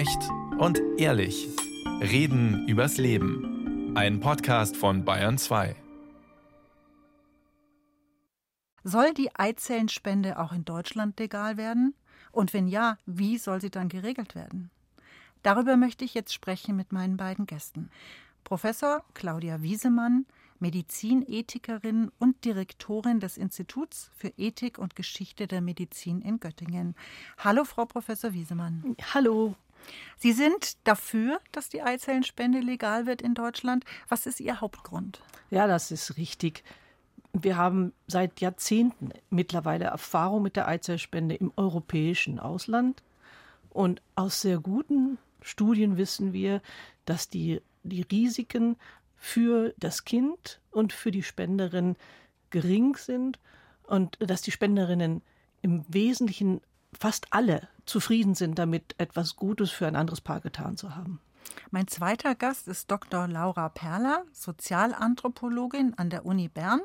Echt und ehrlich. Reden übers Leben. Ein Podcast von Bayern 2. Soll die Eizellenspende auch in Deutschland legal werden? Und wenn ja, wie soll sie dann geregelt werden? Darüber möchte ich jetzt sprechen mit meinen beiden Gästen. Professor Claudia Wiesemann, Medizinethikerin und Direktorin des Instituts für Ethik und Geschichte der Medizin in Göttingen. Hallo, Frau Professor Wiesemann. Hallo. Sie sind dafür, dass die Eizellenspende legal wird in Deutschland. Was ist Ihr Hauptgrund? Ja, das ist richtig. Wir haben seit Jahrzehnten mittlerweile Erfahrung mit der Eizellspende im europäischen Ausland. Und aus sehr guten Studien wissen wir, dass die, die Risiken für das Kind und für die Spenderin gering sind und dass die Spenderinnen im Wesentlichen fast alle zufrieden sind damit, etwas Gutes für ein anderes Paar getan zu haben. Mein zweiter Gast ist Dr. Laura Perler, Sozialanthropologin an der Uni Bern.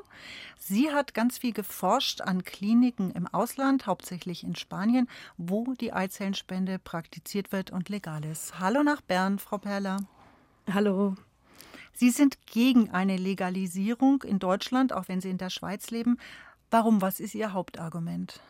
Sie hat ganz viel geforscht an Kliniken im Ausland, hauptsächlich in Spanien, wo die Eizellenspende praktiziert wird und legal ist. Hallo nach Bern, Frau Perler. Hallo. Sie sind gegen eine Legalisierung in Deutschland, auch wenn Sie in der Schweiz leben. Warum? Was ist Ihr Hauptargument?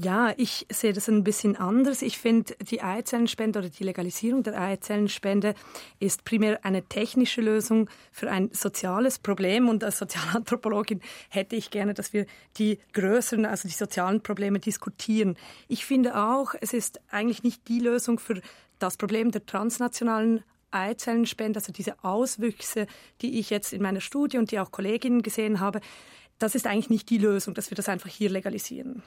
Ja, ich sehe das ein bisschen anders. Ich finde, die Eizellenspende oder die Legalisierung der Eizellenspende ist primär eine technische Lösung für ein soziales Problem. Und als Sozialanthropologin hätte ich gerne, dass wir die größeren, also die sozialen Probleme diskutieren. Ich finde auch, es ist eigentlich nicht die Lösung für das Problem der transnationalen Eizellenspende, also diese Auswüchse, die ich jetzt in meiner Studie und die auch Kolleginnen gesehen habe, das ist eigentlich nicht die Lösung, dass wir das einfach hier legalisieren.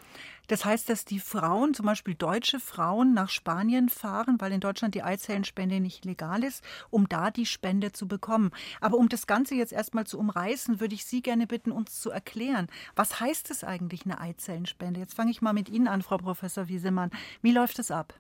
Das heißt, dass die Frauen, zum Beispiel deutsche Frauen, nach Spanien fahren, weil in Deutschland die Eizellenspende nicht legal ist, um da die Spende zu bekommen. Aber um das Ganze jetzt erstmal zu umreißen, würde ich Sie gerne bitten, uns zu erklären, was heißt es eigentlich, eine Eizellenspende? Jetzt fange ich mal mit Ihnen an, Frau Professor Wiesemann. Wie läuft es ab?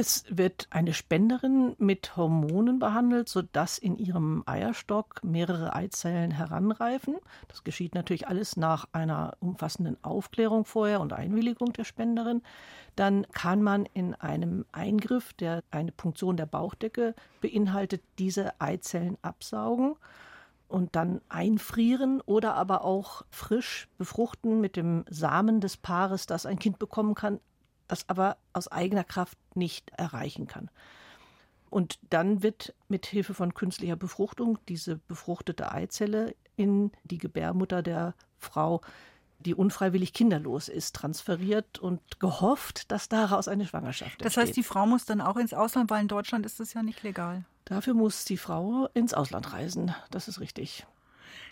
Es wird eine Spenderin mit Hormonen behandelt, sodass in ihrem Eierstock mehrere Eizellen heranreifen. Das geschieht natürlich alles nach einer umfassenden Aufklärung vorher und Einwilligung der Spenderin. Dann kann man in einem Eingriff, der eine Punktion der Bauchdecke beinhaltet, diese Eizellen absaugen und dann einfrieren oder aber auch frisch befruchten mit dem Samen des Paares, das ein Kind bekommen kann, das aber aus eigener Kraft nicht erreichen kann. Und dann wird mit Hilfe von künstlicher Befruchtung diese befruchtete Eizelle in die Gebärmutter der Frau, die unfreiwillig kinderlos ist, transferiert und gehofft, dass daraus eine Schwangerschaft entsteht. Das heißt, die Frau muss dann auch ins Ausland, weil in Deutschland ist das ja nicht legal. Dafür muss die Frau ins Ausland reisen. Das ist richtig.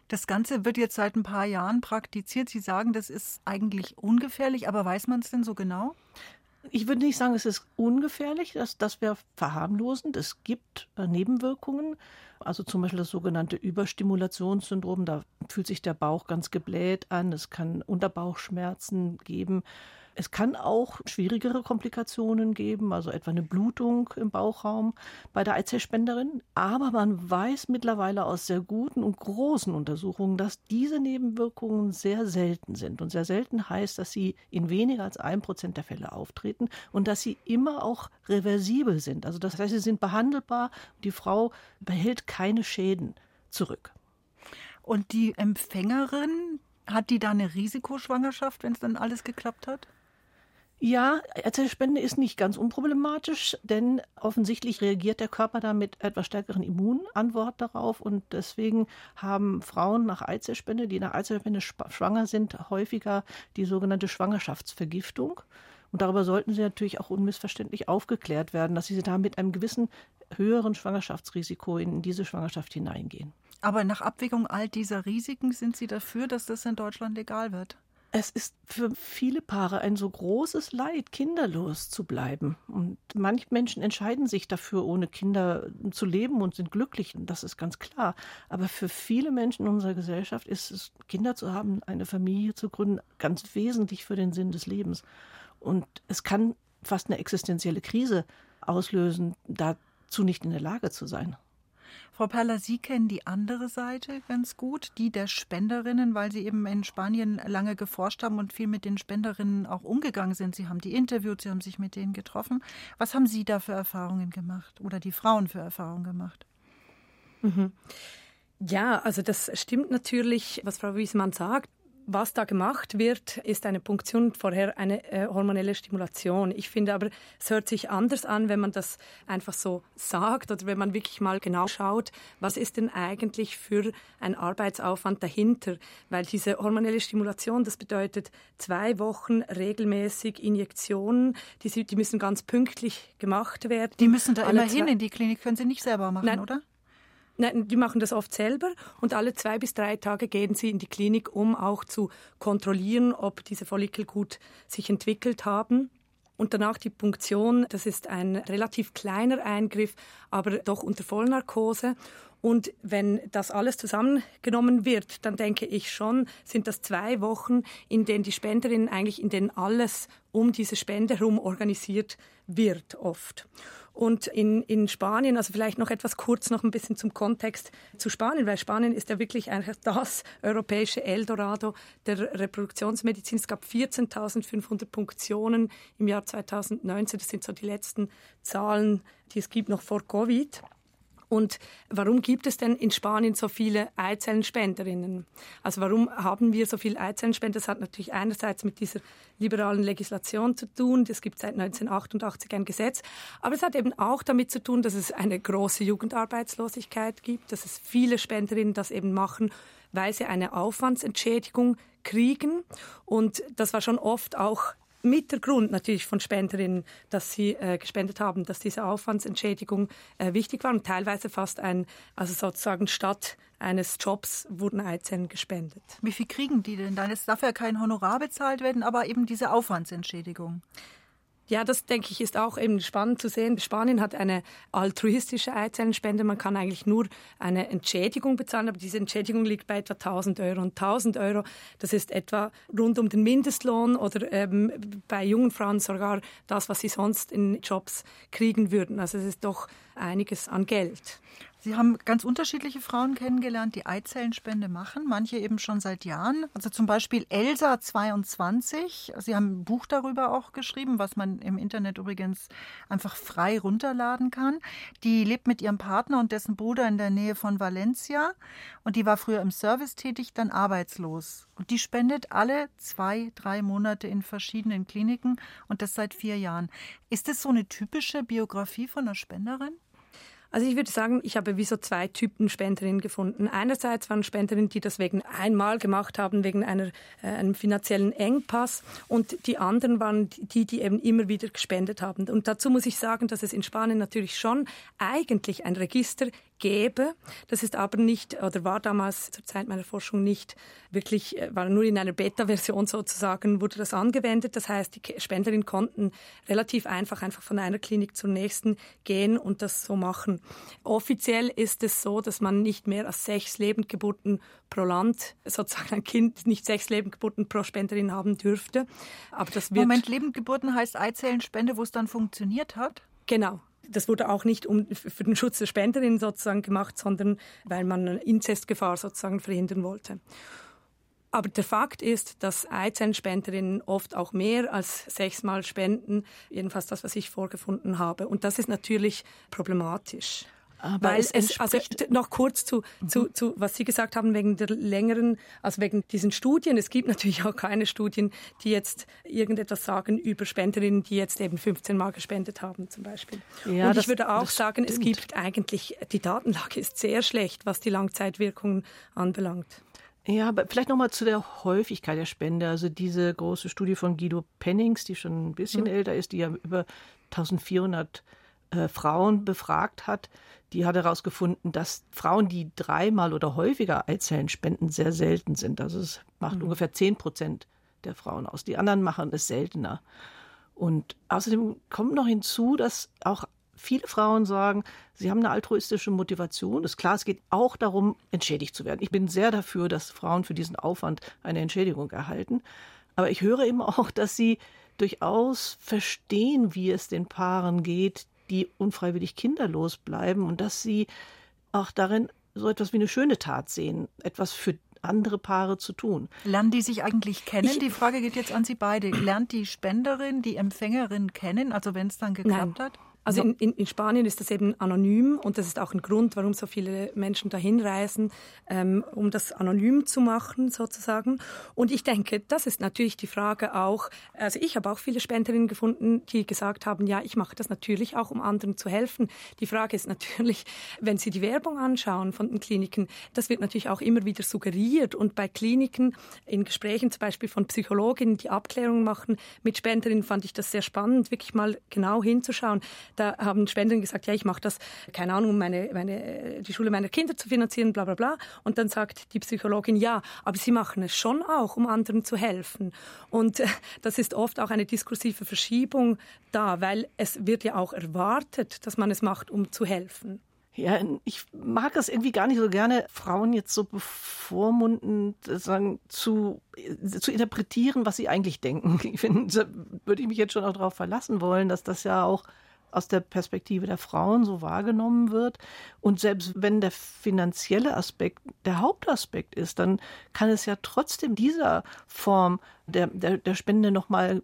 Das Ganze wird jetzt seit ein paar Jahren praktiziert. Sie sagen, das ist eigentlich ungefährlich, aber weiß man es denn so genau? Ich würde nicht sagen, es ist ungefährlich, das, das wäre verharmlosend. Es gibt äh, Nebenwirkungen, also zum Beispiel das sogenannte Überstimulationssyndrom, da fühlt sich der Bauch ganz gebläht an, es kann Unterbauchschmerzen geben. Es kann auch schwierigere Komplikationen geben, also etwa eine Blutung im Bauchraum bei der Eizellspenderin. Aber man weiß mittlerweile aus sehr guten und großen Untersuchungen, dass diese Nebenwirkungen sehr selten sind. Und sehr selten heißt, dass sie in weniger als ein Prozent der Fälle auftreten und dass sie immer auch reversibel sind. Also das heißt, sie sind behandelbar. Die Frau behält keine Schäden zurück. Und die Empfängerin, hat die da eine Risikoschwangerschaft, wenn es dann alles geklappt hat? Ja, Erzählspende ist nicht ganz unproblematisch, denn offensichtlich reagiert der Körper da mit etwas stärkeren Immunantwort darauf und deswegen haben Frauen nach Eizellspende, die nach Eizellspende schwanger sind, häufiger die sogenannte Schwangerschaftsvergiftung. Und darüber sollten sie natürlich auch unmissverständlich aufgeklärt werden, dass sie da mit einem gewissen höheren Schwangerschaftsrisiko in diese Schwangerschaft hineingehen. Aber nach Abwägung all dieser Risiken sind Sie dafür, dass das in Deutschland legal wird? Es ist für viele Paare ein so großes Leid, kinderlos zu bleiben. Und manche Menschen entscheiden sich dafür, ohne Kinder zu leben und sind glücklich. Das ist ganz klar. Aber für viele Menschen in unserer Gesellschaft ist es, Kinder zu haben, eine Familie zu gründen, ganz wesentlich für den Sinn des Lebens. Und es kann fast eine existenzielle Krise auslösen, dazu nicht in der Lage zu sein. Frau Perler, Sie kennen die andere Seite ganz gut, die der Spenderinnen, weil Sie eben in Spanien lange geforscht haben und viel mit den Spenderinnen auch umgegangen sind. Sie haben die interviewt, Sie haben sich mit denen getroffen. Was haben Sie da für Erfahrungen gemacht oder die Frauen für Erfahrungen gemacht? Mhm. Ja, also das stimmt natürlich, was Frau Wiesmann sagt. Was da gemacht wird, ist eine Punktion, vorher eine äh, hormonelle Stimulation. Ich finde aber, es hört sich anders an, wenn man das einfach so sagt oder wenn man wirklich mal genau schaut, was ist denn eigentlich für ein Arbeitsaufwand dahinter? Weil diese hormonelle Stimulation, das bedeutet zwei Wochen regelmäßig Injektionen, die, die müssen ganz pünktlich gemacht werden. Die müssen da immer hin in die Klinik, können Sie nicht selber machen, Nein, oder? Nein, die machen das oft selber und alle zwei bis drei Tage gehen sie in die Klinik, um auch zu kontrollieren, ob diese Follikel gut sich entwickelt haben. Und danach die Punktion, das ist ein relativ kleiner Eingriff, aber doch unter Vollnarkose. Und wenn das alles zusammengenommen wird, dann denke ich schon, sind das zwei Wochen, in denen die Spenderinnen eigentlich, in denen alles um diese Spende herum organisiert wird oft. Und in, in Spanien, also vielleicht noch etwas kurz noch ein bisschen zum Kontext zu Spanien, weil Spanien ist ja wirklich eigentlich das europäische Eldorado der Reproduktionsmedizin. Es gab 14.500 Punktionen im Jahr 2019. Das sind so die letzten Zahlen, die es gibt noch vor Covid. Und warum gibt es denn in Spanien so viele Eizellenspenderinnen? Also warum haben wir so viele Eizellenspender? Das hat natürlich einerseits mit dieser liberalen Legislation zu tun. Es gibt seit 1988 ein Gesetz. Aber es hat eben auch damit zu tun, dass es eine große Jugendarbeitslosigkeit gibt, dass es viele Spenderinnen das eben machen, weil sie eine Aufwandsentschädigung kriegen. Und das war schon oft auch mit der Grund natürlich von Spenderinnen, dass sie äh, gespendet haben, dass diese Aufwandsentschädigung äh, wichtig war und teilweise fast ein, also sozusagen statt eines Jobs wurden Eizellen gespendet. Wie viel kriegen die denn dann? Es darf ja kein Honorar bezahlt werden, aber eben diese Aufwandsentschädigung. Ja, das denke ich ist auch eben spannend zu sehen. Spanien hat eine altruistische Eizellenspende. Man kann eigentlich nur eine Entschädigung bezahlen, aber diese Entschädigung liegt bei etwa 1000 Euro. Und 1000 Euro, das ist etwa rund um den Mindestlohn oder ähm, bei jungen Frauen sogar das, was sie sonst in Jobs kriegen würden. Also es ist doch einiges an Geld. Sie haben ganz unterschiedliche Frauen kennengelernt, die Eizellenspende machen, manche eben schon seit Jahren. Also zum Beispiel Elsa 22. Sie haben ein Buch darüber auch geschrieben, was man im Internet übrigens einfach frei runterladen kann. Die lebt mit ihrem Partner und dessen Bruder in der Nähe von Valencia und die war früher im Service tätig, dann arbeitslos. Und die spendet alle zwei, drei Monate in verschiedenen Kliniken und das seit vier Jahren. Ist das so eine typische Biografie von einer Spenderin? Also ich würde sagen, ich habe wie so zwei Typen Spenderinnen gefunden. Einerseits waren Spenderinnen, die das wegen einmal gemacht haben, wegen einer, äh, einem finanziellen Engpass. Und die anderen waren die, die eben immer wieder gespendet haben. Und dazu muss ich sagen, dass es in Spanien natürlich schon eigentlich ein Register gäbe. Das ist aber nicht oder war damals zur Zeit meiner Forschung nicht wirklich, äh, war nur in einer Beta-Version sozusagen, wurde das angewendet. Das heißt, die Spenderinnen konnten relativ einfach einfach von einer Klinik zur nächsten gehen und das so machen. Offiziell ist es so, dass man nicht mehr als sechs Lebendgeburten pro Land sozusagen ein Kind nicht sechs Lebendgeburten pro Spenderin haben dürfte. Aber das wird Moment, Lebendgeburten heißt Eizellenspende, wo es dann funktioniert hat? Genau, das wurde auch nicht um, für den Schutz der Spenderin sozusagen gemacht, sondern weil man eine Inzestgefahr sozusagen verhindern wollte. Aber der Fakt ist, dass Eizellenspenderinnen oft auch mehr als sechsmal spenden, jedenfalls das, was ich vorgefunden habe. Und das ist natürlich problematisch. Aber Weil es, es also noch kurz zu, mhm. zu, zu, was Sie gesagt haben, wegen der längeren, also wegen diesen Studien. Es gibt natürlich auch keine Studien, die jetzt irgendetwas sagen über Spenderinnen, die jetzt eben 15 Mal gespendet haben, zum Beispiel. Ja, Und ich würde auch sagen, stimmt. es gibt eigentlich, die Datenlage ist sehr schlecht, was die Langzeitwirkungen anbelangt. Ja, aber vielleicht nochmal zu der Häufigkeit der Spende. Also diese große Studie von Guido Pennings, die schon ein bisschen mhm. älter ist, die ja über 1400 äh, Frauen befragt hat, die hat herausgefunden, dass Frauen, die dreimal oder häufiger Eizellen spenden, sehr selten sind. Also es macht mhm. ungefähr 10 Prozent der Frauen aus. Die anderen machen es seltener. Und außerdem kommt noch hinzu, dass auch viele Frauen sagen, sie haben eine altruistische Motivation. Das ist klar, es geht auch darum, entschädigt zu werden. Ich bin sehr dafür, dass Frauen für diesen Aufwand eine Entschädigung erhalten. Aber ich höre eben auch, dass sie durchaus verstehen, wie es den Paaren geht, die unfreiwillig kinderlos bleiben und dass sie auch darin so etwas wie eine schöne Tat sehen, etwas für andere Paare zu tun. Lernen die sich eigentlich kennen? Ich, die Frage geht jetzt an Sie beide. Lernt die Spenderin die Empfängerin kennen, also wenn es dann geklappt Nein. hat? Also in, in, in, Spanien ist das eben anonym und das ist auch ein Grund, warum so viele Menschen dahin reisen, ähm, um das anonym zu machen sozusagen. Und ich denke, das ist natürlich die Frage auch, also ich habe auch viele Spenderinnen gefunden, die gesagt haben, ja, ich mache das natürlich auch, um anderen zu helfen. Die Frage ist natürlich, wenn Sie die Werbung anschauen von den Kliniken, das wird natürlich auch immer wieder suggeriert und bei Kliniken in Gesprächen zum Beispiel von Psychologinnen, die Abklärungen machen mit Spenderinnen, fand ich das sehr spannend, wirklich mal genau hinzuschauen da haben Spenderinnen gesagt, ja, ich mache das, keine Ahnung, um meine, meine, die Schule meiner Kinder zu finanzieren, bla bla bla. Und dann sagt die Psychologin, ja, aber sie machen es schon auch, um anderen zu helfen. Und äh, das ist oft auch eine diskursive Verschiebung da, weil es wird ja auch erwartet, dass man es macht, um zu helfen. Ja, ich mag es irgendwie gar nicht so gerne, Frauen jetzt so bevormunden, sagen, zu, zu interpretieren, was sie eigentlich denken. Ich finde, da würde ich mich jetzt schon auch darauf verlassen wollen, dass das ja auch aus der Perspektive der Frauen so wahrgenommen wird. Und selbst wenn der finanzielle Aspekt der Hauptaspekt ist, dann kann es ja trotzdem dieser Form der, der, der Spende nochmal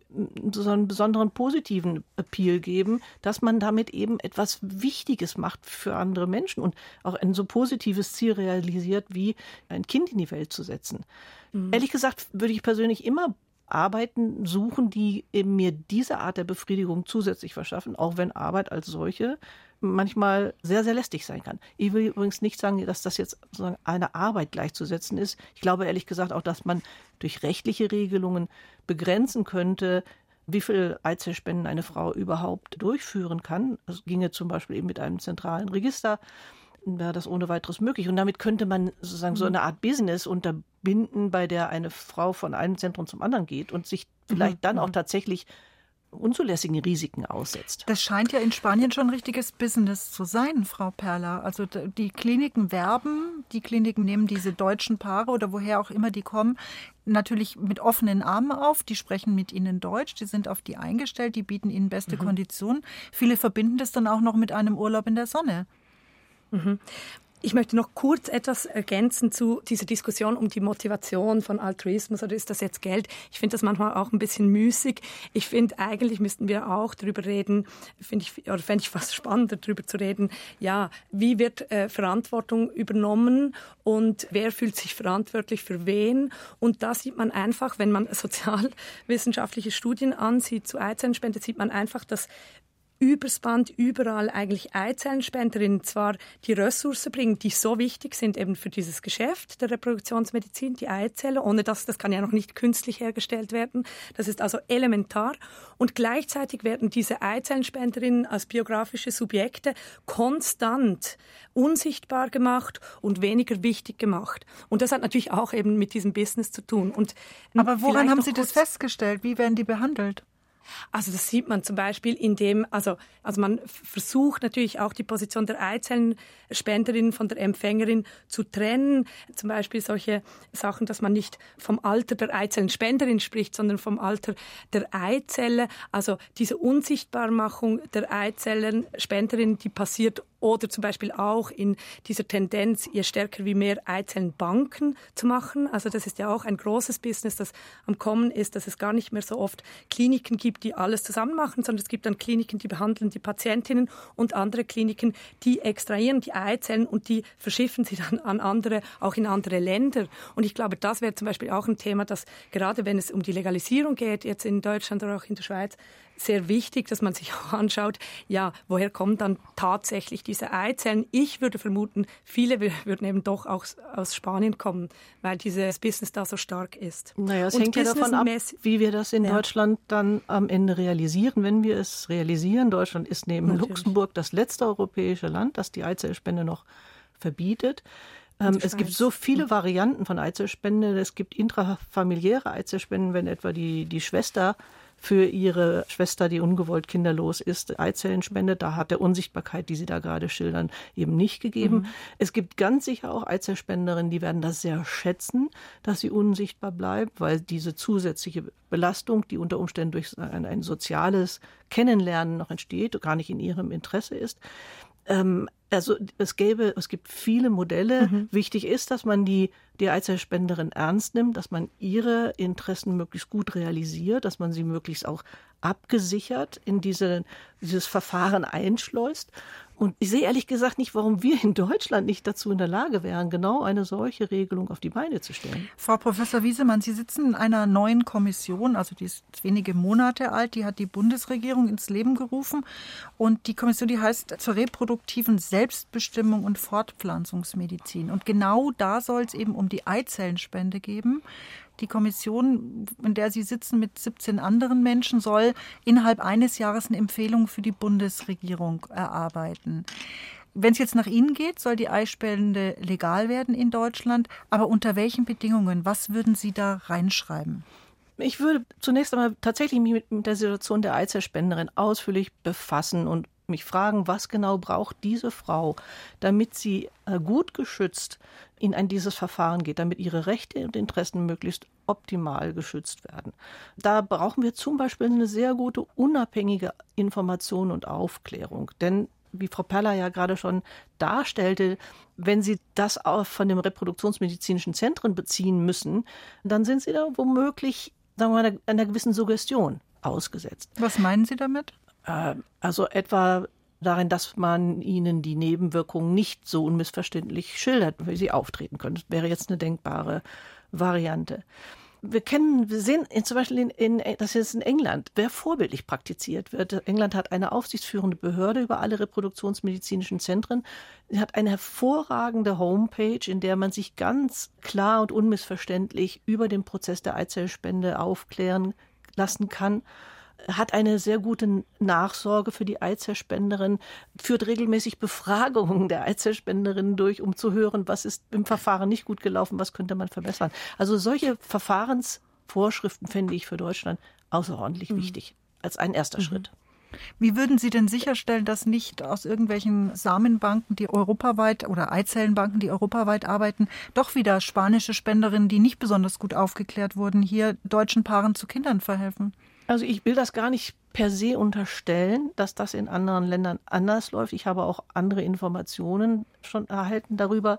so einen besonderen positiven Appeal geben, dass man damit eben etwas Wichtiges macht für andere Menschen und auch ein so positives Ziel realisiert, wie ein Kind in die Welt zu setzen. Mhm. Ehrlich gesagt würde ich persönlich immer Arbeiten suchen, die eben mir diese Art der Befriedigung zusätzlich verschaffen, auch wenn Arbeit als solche manchmal sehr, sehr lästig sein kann. Ich will übrigens nicht sagen, dass das jetzt sozusagen eine Arbeit gleichzusetzen ist. Ich glaube ehrlich gesagt auch, dass man durch rechtliche Regelungen begrenzen könnte, wie viel Eizellspenden eine Frau überhaupt durchführen kann. Es ginge zum Beispiel eben mit einem zentralen Register wäre das ohne weiteres möglich. Und damit könnte man sozusagen so mhm. eine Art Business unterbinden, bei der eine Frau von einem Zentrum zum anderen geht und sich vielleicht mhm. dann auch mhm. tatsächlich unzulässigen Risiken aussetzt. Das scheint ja in Spanien schon ein richtiges Business zu sein, Frau Perla. Also die Kliniken werben, die Kliniken nehmen diese deutschen Paare oder woher auch immer die kommen, natürlich mit offenen Armen auf. Die sprechen mit ihnen Deutsch, die sind auf die eingestellt, die bieten ihnen beste mhm. Konditionen. Viele verbinden das dann auch noch mit einem Urlaub in der Sonne. Mhm. Ich möchte noch kurz etwas ergänzen zu dieser Diskussion um die Motivation von Altruismus oder ist das jetzt Geld? Ich finde das manchmal auch ein bisschen müßig. Ich finde, eigentlich müssten wir auch darüber reden, finde ich, oder fände ich fast spannender, darüber zu reden, ja, wie wird äh, Verantwortung übernommen und wer fühlt sich verantwortlich für wen? Und da sieht man einfach, wenn man sozialwissenschaftliche Studien ansieht zu Eizellenspende, sieht man einfach, dass übers Band überall eigentlich Eizellenspenderinnen zwar die Ressourcen bringen, die so wichtig sind eben für dieses Geschäft der Reproduktionsmedizin, die Eizelle, ohne dass das kann ja noch nicht künstlich hergestellt werden. Das ist also elementar. Und gleichzeitig werden diese Eizellenspenderinnen als biografische Subjekte konstant unsichtbar gemacht und weniger wichtig gemacht. Und das hat natürlich auch eben mit diesem Business zu tun. Und Aber woran haben Sie das festgestellt? Wie werden die behandelt? Also das sieht man zum Beispiel in dem, also, also man versucht natürlich auch die Position der Eizellenspenderin von der Empfängerin zu trennen. Zum Beispiel solche Sachen, dass man nicht vom Alter der Eizellenspenderin spricht, sondern vom Alter der Eizelle. Also diese Unsichtbarmachung der Eizellenspenderin, die passiert oder zum Beispiel auch in dieser Tendenz, je stärker wie mehr Eizellenbanken zu machen. Also das ist ja auch ein großes Business, das am Kommen ist, dass es gar nicht mehr so oft Kliniken gibt, die alles zusammen machen, sondern es gibt dann Kliniken, die behandeln die Patientinnen und andere Kliniken, die extrahieren die Eizellen und die verschiffen sie dann an andere, auch in andere Länder. Und ich glaube, das wäre zum Beispiel auch ein Thema, das gerade wenn es um die Legalisierung geht, jetzt in Deutschland oder auch in der Schweiz, sehr wichtig, dass man sich auch anschaut, ja, woher kommen dann tatsächlich diese Eizellen? Ich würde vermuten, viele würden eben doch auch aus Spanien kommen, weil dieses Business da so stark ist. Naja, es Und hängt ja davon ab, wie wir das in ja. Deutschland dann am Ende realisieren. Wenn wir es realisieren, Deutschland ist neben Natürlich. Luxemburg das letzte europäische Land, das die Eizellspende noch verbietet. Ähm, es gibt so viele Varianten von Eizellspende. Es gibt intrafamiliäre Eizellspenden, wenn etwa die, die Schwester für ihre Schwester, die ungewollt kinderlos ist, Eizellen spendet. Da hat der Unsichtbarkeit, die Sie da gerade schildern, eben nicht gegeben. Mhm. Es gibt ganz sicher auch Eizellspenderinnen, die werden das sehr schätzen, dass sie unsichtbar bleibt, weil diese zusätzliche Belastung, die unter Umständen durch ein, ein soziales Kennenlernen noch entsteht, gar nicht in ihrem Interesse ist. Ähm, also es gäbe, es gibt viele Modelle. Mhm. Wichtig ist, dass man die, die Eizellspenderin ernst nimmt, dass man ihre Interessen möglichst gut realisiert, dass man sie möglichst auch abgesichert in diese, dieses Verfahren einschleust und ich sehe ehrlich gesagt nicht, warum wir in Deutschland nicht dazu in der Lage wären, genau eine solche Regelung auf die Beine zu stellen. Frau Professor Wiesemann, Sie sitzen in einer neuen Kommission, also die ist wenige Monate alt, die hat die Bundesregierung ins Leben gerufen. Und die Kommission, die heißt zur reproduktiven Selbstbestimmung und Fortpflanzungsmedizin. Und genau da soll es eben um die Eizellenspende geben. Die Kommission, in der Sie sitzen mit 17 anderen Menschen, soll innerhalb eines Jahres eine Empfehlung für die Bundesregierung erarbeiten. Wenn es jetzt nach Ihnen geht, soll die Eispende legal werden in Deutschland. Aber unter welchen Bedingungen? Was würden Sie da reinschreiben? Ich würde zunächst einmal tatsächlich mich mit der Situation der Eizellspenderin ausführlich befassen und mich fragen, was genau braucht diese Frau, damit sie äh, gut geschützt in ein dieses Verfahren geht, damit ihre Rechte und Interessen möglichst optimal geschützt werden. Da brauchen wir zum Beispiel eine sehr gute unabhängige Information und Aufklärung. Denn wie Frau Perler ja gerade schon darstellte, wenn Sie das auch von dem reproduktionsmedizinischen Zentren beziehen müssen, dann sind Sie da womöglich, sagen wir mal, einer gewissen Suggestion ausgesetzt. Was meinen Sie damit? Äh, also etwa darin, dass man ihnen die Nebenwirkungen nicht so unmissverständlich schildert, wie sie auftreten können. Das wäre jetzt eine denkbare Variante. Wir kennen, wir sehen zum Beispiel in, in, das ist in England, wer vorbildlich praktiziert wird. England hat eine aufsichtsführende Behörde über alle reproduktionsmedizinischen Zentren. Sie hat eine hervorragende Homepage, in der man sich ganz klar und unmissverständlich über den Prozess der Eizellspende aufklären lassen kann hat eine sehr gute Nachsorge für die Eizellspenderin, führt regelmäßig Befragungen der Eizellspenderinnen durch, um zu hören, was ist im Verfahren nicht gut gelaufen, was könnte man verbessern. Also solche Verfahrensvorschriften fände ich für Deutschland außerordentlich mhm. wichtig als ein erster mhm. Schritt. Wie würden Sie denn sicherstellen, dass nicht aus irgendwelchen Samenbanken, die europaweit oder Eizellenbanken, die europaweit arbeiten, doch wieder spanische Spenderinnen, die nicht besonders gut aufgeklärt wurden, hier deutschen Paaren zu Kindern verhelfen? Also ich will das gar nicht per se unterstellen, dass das in anderen Ländern anders läuft. Ich habe auch andere Informationen schon erhalten darüber.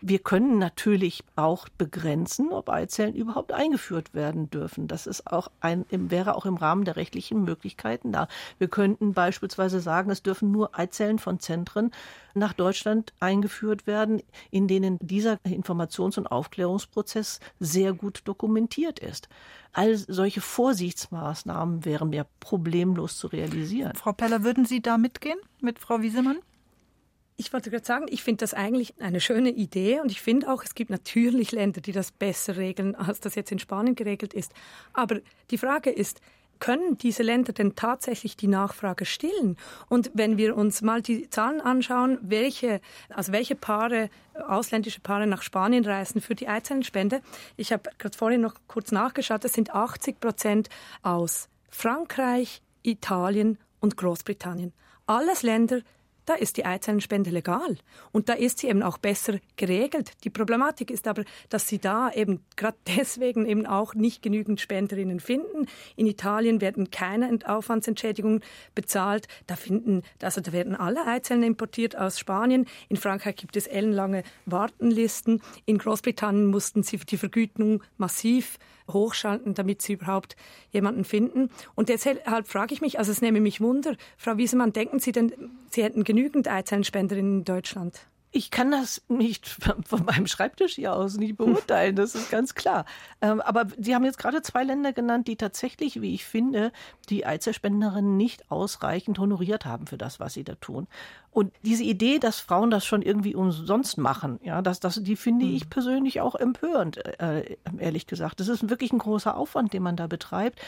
Wir können natürlich auch begrenzen, ob Eizellen überhaupt eingeführt werden dürfen. Das ist auch ein, wäre auch im Rahmen der rechtlichen Möglichkeiten da. Wir könnten beispielsweise sagen, es dürfen nur Eizellen von Zentren nach Deutschland eingeführt werden, in denen dieser Informations- und Aufklärungsprozess sehr gut dokumentiert ist. All solche Vorsichtsmaßnahmen wären ja problemlos zu realisieren. Frau Peller, würden Sie da mitgehen mit Frau Wiesemann? Ich wollte gerade sagen, ich finde das eigentlich eine schöne Idee und ich finde auch, es gibt natürlich Länder, die das besser regeln, als das jetzt in Spanien geregelt ist. Aber die Frage ist, können diese Länder denn tatsächlich die Nachfrage stillen? Und wenn wir uns mal die Zahlen anschauen, welche, also welche Paare, ausländische Paare nach Spanien reisen für die Eizellenspende, ich habe gerade vorhin noch kurz nachgeschaut, das sind 80 Prozent aus Frankreich, Italien und Großbritannien. Alles Länder, da ist die Eizellenspende legal und da ist sie eben auch besser geregelt. Die Problematik ist aber, dass sie da eben gerade deswegen eben auch nicht genügend Spenderinnen finden. In Italien werden keine Aufwandsentschädigungen bezahlt. Da finden, also da werden alle Eizellen importiert aus Spanien. In Frankreich gibt es ellenlange Wartenlisten. In Großbritannien mussten sie die Vergütung massiv hochschalten, damit sie überhaupt jemanden finden. Und deshalb frage ich mich, also es nehme mich Wunder, Frau Wiesemann, denken Sie denn, Sie hätten genügend Eizellenspenderinnen in Deutschland? Ich kann das nicht von meinem Schreibtisch hier aus nicht beurteilen, das ist ganz klar. Ähm, aber Sie haben jetzt gerade zwei Länder genannt, die tatsächlich, wie ich finde, die Eizellspenderinnen nicht ausreichend honoriert haben für das, was sie da tun. Und diese Idee, dass Frauen das schon irgendwie umsonst machen, ja, das, das, die finde ich hm. persönlich auch empörend, äh, ehrlich gesagt. Das ist wirklich ein großer Aufwand, den man da betreibt.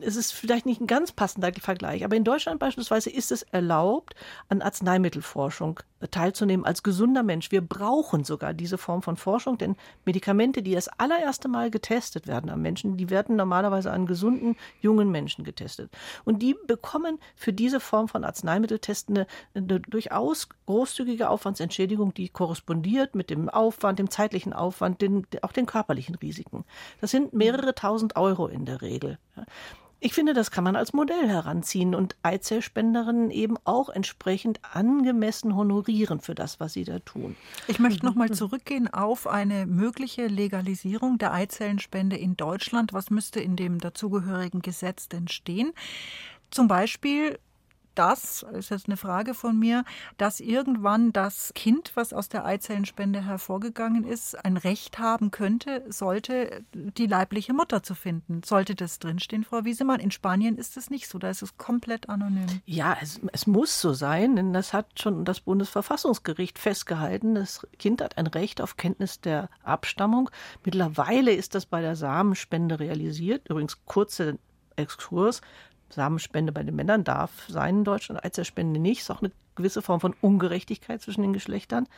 Es ist vielleicht nicht ein ganz passender Vergleich, aber in Deutschland beispielsweise ist es erlaubt, an Arzneimittelforschung teilzunehmen als gesunder Mensch. Wir brauchen sogar diese Form von Forschung, denn Medikamente, die das allererste Mal getestet werden am Menschen, die werden normalerweise an gesunden, jungen Menschen getestet. Und die bekommen für diese Form von Arzneimitteltesten eine, eine durchaus großzügige Aufwandsentschädigung, die korrespondiert mit dem Aufwand, dem zeitlichen Aufwand, den, auch den körperlichen Risiken. Das sind mehrere tausend Euro in der Regel. Ich finde, das kann man als Modell heranziehen und Eizellspenderinnen eben auch entsprechend angemessen honorieren für das, was sie da tun. Ich möchte noch mal zurückgehen auf eine mögliche Legalisierung der Eizellenspende in Deutschland. Was müsste in dem dazugehörigen Gesetz denn stehen? Zum Beispiel das, ist jetzt eine Frage von mir, dass irgendwann das Kind, was aus der Eizellenspende hervorgegangen ist, ein Recht haben könnte, sollte die leibliche Mutter zu finden. Sollte das drinstehen, Frau Wiesemann? In Spanien ist es nicht so, da ist es komplett anonym. Ja, es, es muss so sein, denn das hat schon das Bundesverfassungsgericht festgehalten. Das Kind hat ein Recht auf Kenntnis der Abstammung. Mittlerweile ist das bei der Samenspende realisiert. Übrigens kurze Exkurs. Samenspende bei den Männern darf sein in Deutschland, Eizellspende nicht. Ist auch eine gewisse Form von Ungerechtigkeit zwischen den Geschlechtern.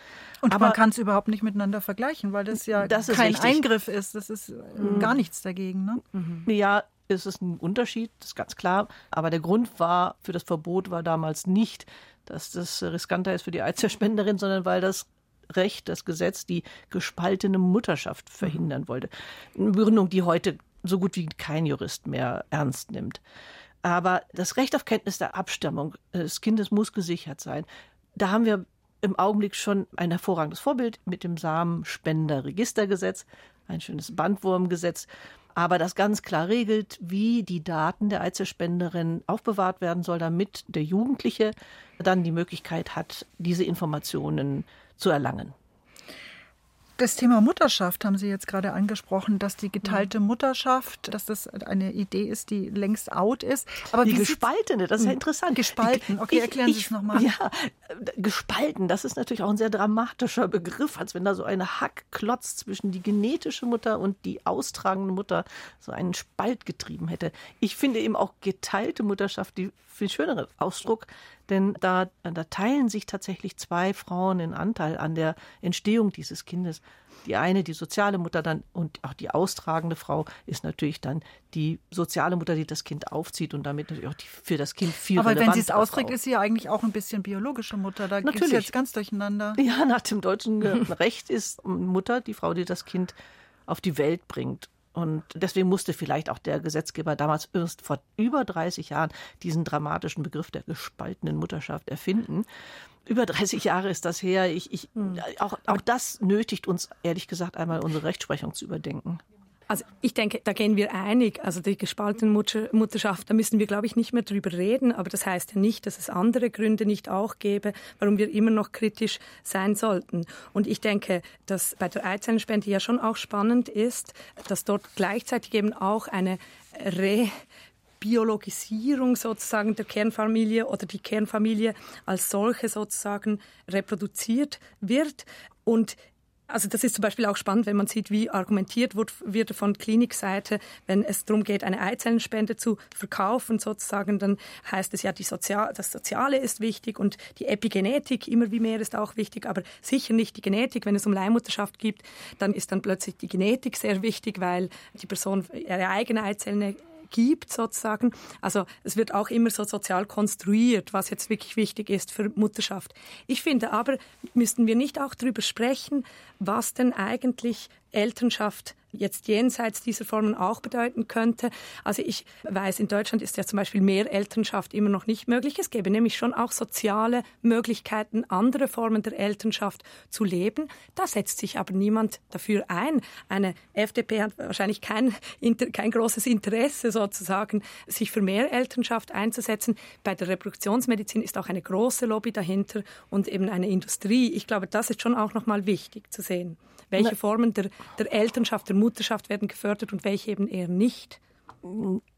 Und Aber man kann es überhaupt nicht miteinander vergleichen, weil das ja das kein richtig. Eingriff ist. Das ist mhm. gar nichts dagegen. Ne? Mhm. Ja, ist es ein Unterschied, das ist ganz klar. Aber der Grund war für das Verbot war damals nicht, dass das riskanter ist für die Eizellspenderin, sondern weil das Recht, das Gesetz die gespaltene Mutterschaft verhindern wollte. Eine Begründung, die heute so gut wie kein Jurist mehr ernst nimmt. Aber das Recht auf Kenntnis der Abstammung des Kindes muss gesichert sein. Da haben wir im Augenblick schon ein hervorragendes Vorbild mit dem Samenspenderregistergesetz, ein schönes Bandwurmgesetz, aber das ganz klar regelt, wie die Daten der Eizellspenderin aufbewahrt werden soll, damit der Jugendliche dann die Möglichkeit hat, diese Informationen zu erlangen. Das Thema Mutterschaft haben Sie jetzt gerade angesprochen, dass die geteilte Mutterschaft, dass das eine Idee ist, die längst out ist. Aber die gespaltene, das ist ja hm. interessant. Gespalten, okay, erklären Sie es nochmal. Ja, gespalten, das ist natürlich auch ein sehr dramatischer Begriff, als wenn da so eine Hackklotz zwischen die genetische Mutter und die austragende Mutter so einen Spalt getrieben hätte. Ich finde eben auch geteilte Mutterschaft die viel schönere Ausdruck, denn da, da teilen sich tatsächlich zwei Frauen in Anteil an der Entstehung dieses Kindes. Die eine, die soziale Mutter dann und auch die austragende Frau ist natürlich dann die soziale Mutter, die das Kind aufzieht und damit natürlich auch die, für das Kind viel Aber wenn sie es austrägt, ist sie ja eigentlich auch ein bisschen biologische Mutter. Da geht es jetzt ganz durcheinander. Ja, nach dem deutschen Recht ist Mutter die Frau, die das Kind auf die Welt bringt. Und deswegen musste vielleicht auch der Gesetzgeber damals erst vor über 30 Jahren diesen dramatischen Begriff der gespaltenen Mutterschaft erfinden. Über 30 Jahre ist das her. Ich, ich, hm. auch, auch das nötigt uns, ehrlich gesagt, einmal unsere Rechtsprechung zu überdenken. Also ich denke, da gehen wir einig. Also die gespaltene Mutterschaft, da müssen wir, glaube ich, nicht mehr drüber reden. Aber das heißt ja nicht, dass es andere Gründe nicht auch gäbe, warum wir immer noch kritisch sein sollten. Und ich denke, dass bei der Eizellenspende ja schon auch spannend ist, dass dort gleichzeitig eben auch eine Re Biologisierung sozusagen der Kernfamilie oder die Kernfamilie als solche sozusagen reproduziert wird. Und also das ist zum Beispiel auch spannend, wenn man sieht, wie argumentiert wird, wird von Klinikseite, wenn es darum geht, eine Eizellenspende zu verkaufen sozusagen, dann heißt es ja, die Sozial das Soziale ist wichtig und die Epigenetik immer wie mehr ist auch wichtig, aber sicher nicht die Genetik. Wenn es um Leihmutterschaft geht, dann ist dann plötzlich die Genetik sehr wichtig, weil die Person ihre eigene Eizelle gibt sozusagen. Also es wird auch immer so sozial konstruiert, was jetzt wirklich wichtig ist für Mutterschaft. Ich finde aber, müssten wir nicht auch darüber sprechen, was denn eigentlich Elternschaft jetzt jenseits dieser Formen auch bedeuten könnte. Also ich weiß, in Deutschland ist ja zum Beispiel mehr Elternschaft immer noch nicht möglich. Es gäbe nämlich schon auch soziale Möglichkeiten, andere Formen der Elternschaft zu leben. Da setzt sich aber niemand dafür ein. Eine FDP hat wahrscheinlich kein, kein großes Interesse sozusagen, sich für mehr Elternschaft einzusetzen. Bei der Reproduktionsmedizin ist auch eine große Lobby dahinter und eben eine Industrie. Ich glaube, das ist schon auch nochmal wichtig zu sehen. Welche Formen der, der Elternschaft, der Mutterschaft werden gefördert und welche eben eher nicht?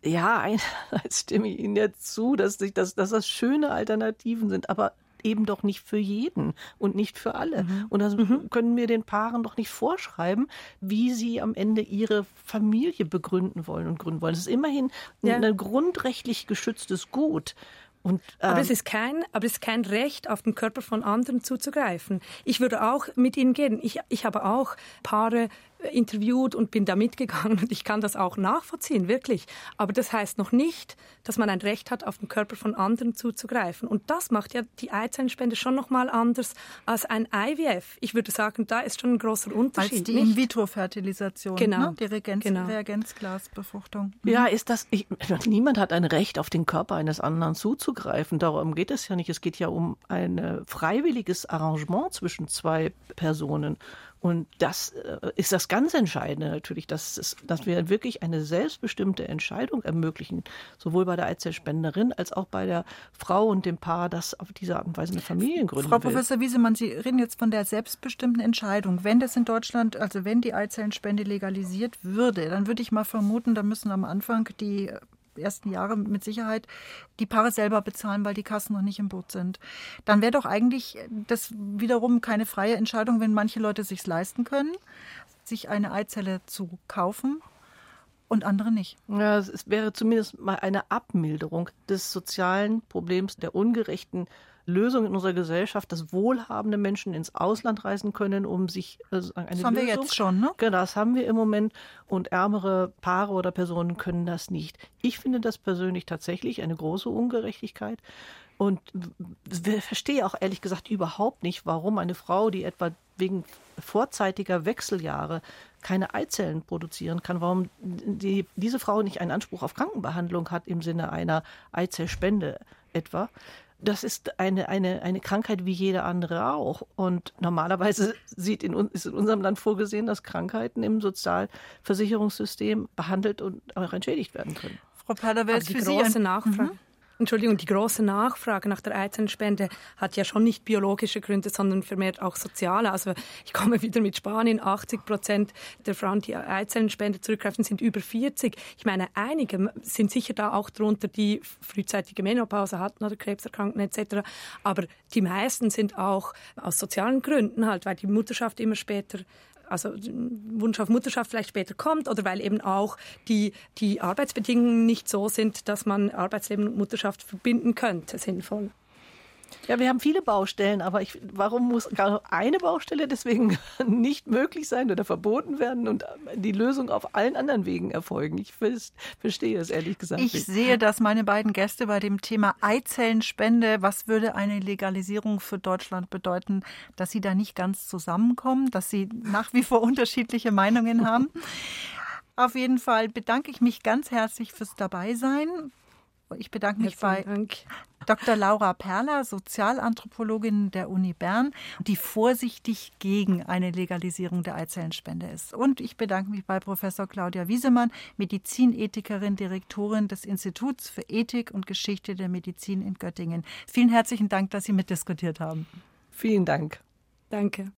Ja, einerseits stimme ich Ihnen ja zu, dass, dass, dass das schöne Alternativen sind, aber eben doch nicht für jeden und nicht für alle. Mhm. Und das mhm. können wir den Paaren doch nicht vorschreiben, wie sie am Ende ihre Familie begründen wollen und gründen wollen. Es ist immerhin ja. ein grundrechtlich geschütztes Gut. Und, ähm, aber, es ist kein, aber es ist kein Recht, auf den Körper von anderen zuzugreifen. Ich würde auch mit Ihnen gehen. Ich, ich habe auch Paare interviewt und bin da mitgegangen und ich kann das auch nachvollziehen, wirklich. Aber das heißt noch nicht, dass man ein Recht hat, auf den Körper von anderen zuzugreifen. Und das macht ja die Eizellenspende schon nochmal anders als ein IVF. Ich würde sagen, da ist schon ein großer Unterschied. Als die In-vitro-Fertilisation, genau. ne? die Regenz genau. Reagenzglasbefruchtung. Mhm. Ja, ist das, ich, niemand hat ein Recht, auf den Körper eines anderen zuzugreifen. Darum geht es ja nicht. Es geht ja um ein freiwilliges Arrangement zwischen zwei Personen. Und das äh, ist das ganz Entscheidende natürlich, dass, es, dass wir wirklich eine selbstbestimmte Entscheidung ermöglichen, sowohl bei der Eizellspenderin als auch bei der Frau und dem Paar, das auf diese Art und Weise eine Familie gründen Frau will. Professor Wiesemann, Sie reden jetzt von der selbstbestimmten Entscheidung. Wenn das in Deutschland, also wenn die Eizellenspende legalisiert würde, dann würde ich mal vermuten, da müssen am Anfang die ersten Jahre mit Sicherheit die Paare selber bezahlen, weil die Kassen noch nicht im Boot sind. Dann wäre doch eigentlich das wiederum keine freie Entscheidung, wenn manche Leute sich leisten können, sich eine Eizelle zu kaufen und andere nicht. Ja, es wäre zumindest mal eine Abmilderung des sozialen Problems der ungerechten Lösung in unserer Gesellschaft, dass wohlhabende Menschen ins Ausland reisen können, um sich also eine Das haben Lösung, wir jetzt schon, ne? Genau, das haben wir im Moment und ärmere Paare oder Personen können das nicht. Ich finde das persönlich tatsächlich eine große Ungerechtigkeit. Und verstehe auch ehrlich gesagt überhaupt nicht, warum eine Frau, die etwa wegen vorzeitiger Wechseljahre keine Eizellen produzieren kann, warum die, diese Frau nicht einen Anspruch auf Krankenbehandlung hat im Sinne einer Eizellspende etwa das ist eine, eine, eine Krankheit wie jede andere auch. Und normalerweise sieht in, ist in unserem Land vorgesehen, dass Krankheiten im Sozialversicherungssystem behandelt und auch entschädigt werden können. Frau Pader, wäre die große Nachfrage. Mhm. Entschuldigung, die große Nachfrage nach der Eizellenspende hat ja schon nicht biologische Gründe, sondern vermehrt auch soziale. Also ich komme wieder mit Spanien. 80 Prozent der Frauen, die Eizellenspende zurückgreifen, sind über 40. Ich meine, einige sind sicher da auch drunter, die frühzeitige Menopause hatten oder Krebserkrankten etc. Aber die meisten sind auch aus sozialen Gründen halt, weil die Mutterschaft immer später also Wunsch auf Mutterschaft vielleicht später kommt oder weil eben auch die, die Arbeitsbedingungen nicht so sind, dass man Arbeitsleben und Mutterschaft verbinden könnte, sinnvoll. Ja, wir haben viele Baustellen, aber ich, warum muss gerade eine Baustelle deswegen nicht möglich sein oder verboten werden und die Lösung auf allen anderen Wegen erfolgen? Ich verstehe es ehrlich gesagt. Ich nicht. sehe, dass meine beiden Gäste bei dem Thema Eizellenspende, was würde eine Legalisierung für Deutschland bedeuten, dass sie da nicht ganz zusammenkommen, dass sie nach wie vor unterschiedliche Meinungen haben. Auf jeden Fall bedanke ich mich ganz herzlich fürs Dabeisein. Ich bedanke mich Herzlichen bei Dank. Dr. Laura Perler, Sozialanthropologin der Uni Bern, die vorsichtig gegen eine Legalisierung der Eizellenspende ist. Und ich bedanke mich bei Professor Claudia Wiesemann, Medizinethikerin, Direktorin des Instituts für Ethik und Geschichte der Medizin in Göttingen. Vielen herzlichen Dank, dass Sie mitdiskutiert haben. Vielen Dank. Danke.